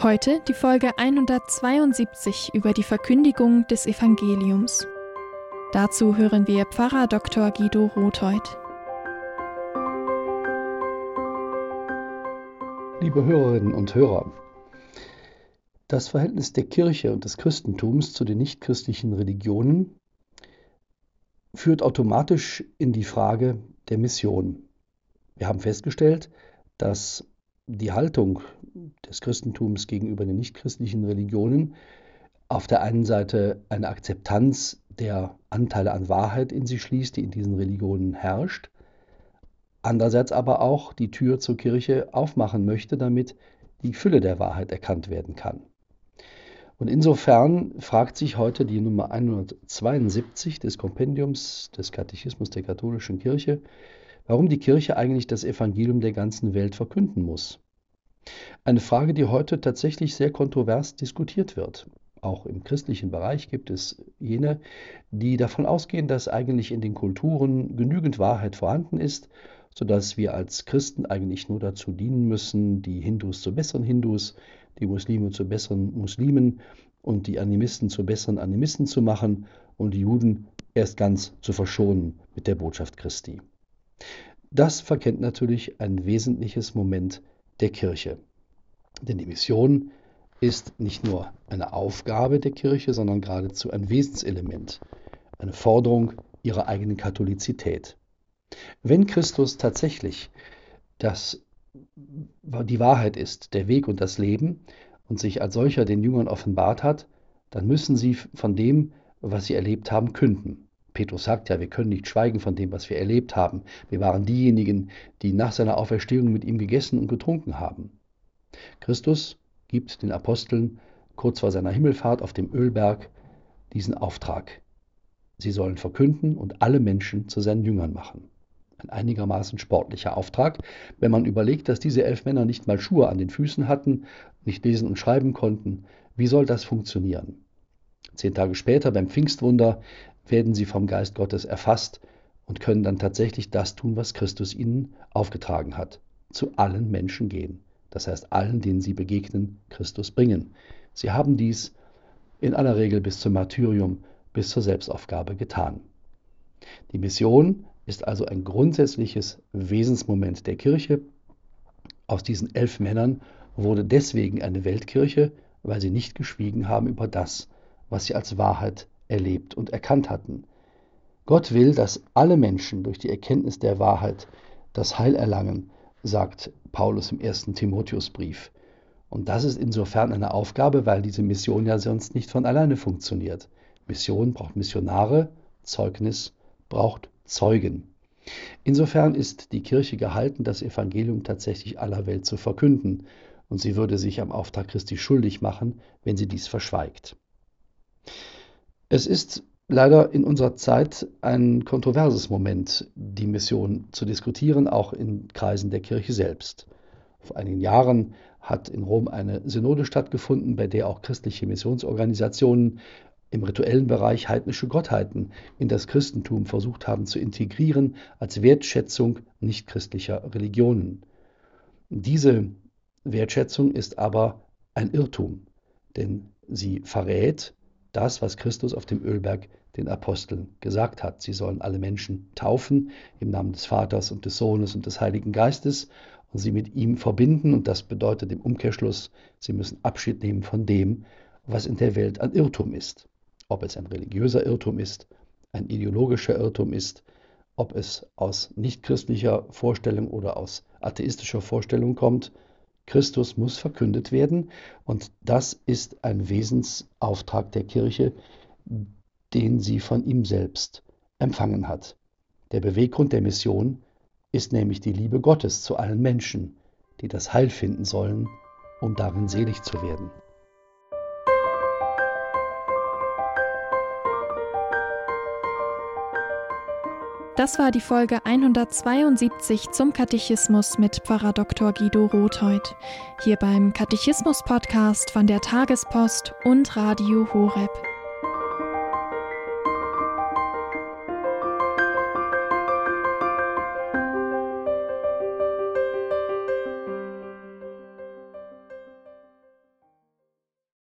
Heute die Folge 172 über die Verkündigung des Evangeliums. Dazu hören wir Pfarrer Dr. Guido Rotheuth. Liebe Hörerinnen und Hörer, das Verhältnis der Kirche und des Christentums zu den nichtchristlichen Religionen führt automatisch in die Frage der Mission. Wir haben festgestellt, dass die Haltung des Christentums gegenüber den nichtchristlichen Religionen auf der einen Seite eine Akzeptanz der Anteile an Wahrheit in sich schließt, die in diesen Religionen herrscht, andererseits aber auch die Tür zur Kirche aufmachen möchte, damit die Fülle der Wahrheit erkannt werden kann. Und insofern fragt sich heute die Nummer 172 des Kompendiums des Katechismus der katholischen Kirche, warum die Kirche eigentlich das Evangelium der ganzen Welt verkünden muss. Eine Frage, die heute tatsächlich sehr kontrovers diskutiert wird. Auch im christlichen Bereich gibt es jene, die davon ausgehen, dass eigentlich in den Kulturen genügend Wahrheit vorhanden ist, sodass wir als Christen eigentlich nur dazu dienen müssen, die Hindus zu besseren Hindus, die Muslime zu besseren Muslimen und die Animisten zu besseren Animisten zu machen und die Juden erst ganz zu verschonen mit der Botschaft Christi. Das verkennt natürlich ein wesentliches Moment der Kirche. Denn die Mission ist nicht nur eine Aufgabe der Kirche, sondern geradezu ein Wesenselement, eine Forderung ihrer eigenen Katholizität. Wenn Christus tatsächlich das, die Wahrheit ist, der Weg und das Leben und sich als solcher den Jüngern offenbart hat, dann müssen sie von dem, was sie erlebt haben, künden. Petrus sagt ja, wir können nicht schweigen von dem, was wir erlebt haben. Wir waren diejenigen, die nach seiner Auferstehung mit ihm gegessen und getrunken haben. Christus gibt den Aposteln kurz vor seiner Himmelfahrt auf dem Ölberg diesen Auftrag. Sie sollen verkünden und alle Menschen zu seinen Jüngern machen. Ein einigermaßen sportlicher Auftrag, wenn man überlegt, dass diese elf Männer nicht mal Schuhe an den Füßen hatten, nicht lesen und schreiben konnten. Wie soll das funktionieren? Zehn Tage später beim Pfingstwunder werden sie vom Geist Gottes erfasst und können dann tatsächlich das tun, was Christus ihnen aufgetragen hat. Zu allen Menschen gehen. Das heißt, allen, denen sie begegnen, Christus bringen. Sie haben dies in aller Regel bis zum Martyrium, bis zur Selbstaufgabe getan. Die Mission ist also ein grundsätzliches Wesensmoment der Kirche. Aus diesen elf Männern wurde deswegen eine Weltkirche, weil sie nicht geschwiegen haben über das, was sie als Wahrheit erlebt und erkannt hatten. Gott will, dass alle Menschen durch die Erkenntnis der Wahrheit das Heil erlangen, sagt Paulus im ersten Timotheusbrief. Und das ist insofern eine Aufgabe, weil diese Mission ja sonst nicht von alleine funktioniert. Mission braucht Missionare, Zeugnis braucht Zeugen. Insofern ist die Kirche gehalten, das Evangelium tatsächlich aller Welt zu verkünden, und sie würde sich am Auftrag Christi schuldig machen, wenn sie dies verschweigt. Es ist leider in unserer Zeit ein kontroverses Moment, die Mission zu diskutieren, auch in Kreisen der Kirche selbst. Vor einigen Jahren hat in Rom eine Synode stattgefunden, bei der auch christliche Missionsorganisationen im rituellen Bereich heidnische Gottheiten in das Christentum versucht haben zu integrieren als Wertschätzung nichtchristlicher Religionen. Diese Wertschätzung ist aber ein Irrtum, denn sie verrät das, was Christus auf dem Ölberg den Aposteln gesagt hat. Sie sollen alle Menschen taufen im Namen des Vaters und des Sohnes und des Heiligen Geistes und sie mit ihm verbinden. Und das bedeutet im Umkehrschluss, sie müssen Abschied nehmen von dem, was in der Welt ein Irrtum ist. Ob es ein religiöser Irrtum ist, ein ideologischer Irrtum ist, ob es aus nichtchristlicher Vorstellung oder aus atheistischer Vorstellung kommt, Christus muss verkündet werden und das ist ein Wesensauftrag der Kirche, den sie von ihm selbst empfangen hat. Der Beweggrund der Mission ist nämlich die Liebe Gottes zu allen Menschen, die das Heil finden sollen um darin selig zu werden. Das war die Folge 172 zum Katechismus mit Pfarrer Dr. Guido Rothheut. Hier beim Katechismus-Podcast von der Tagespost und Radio Horeb.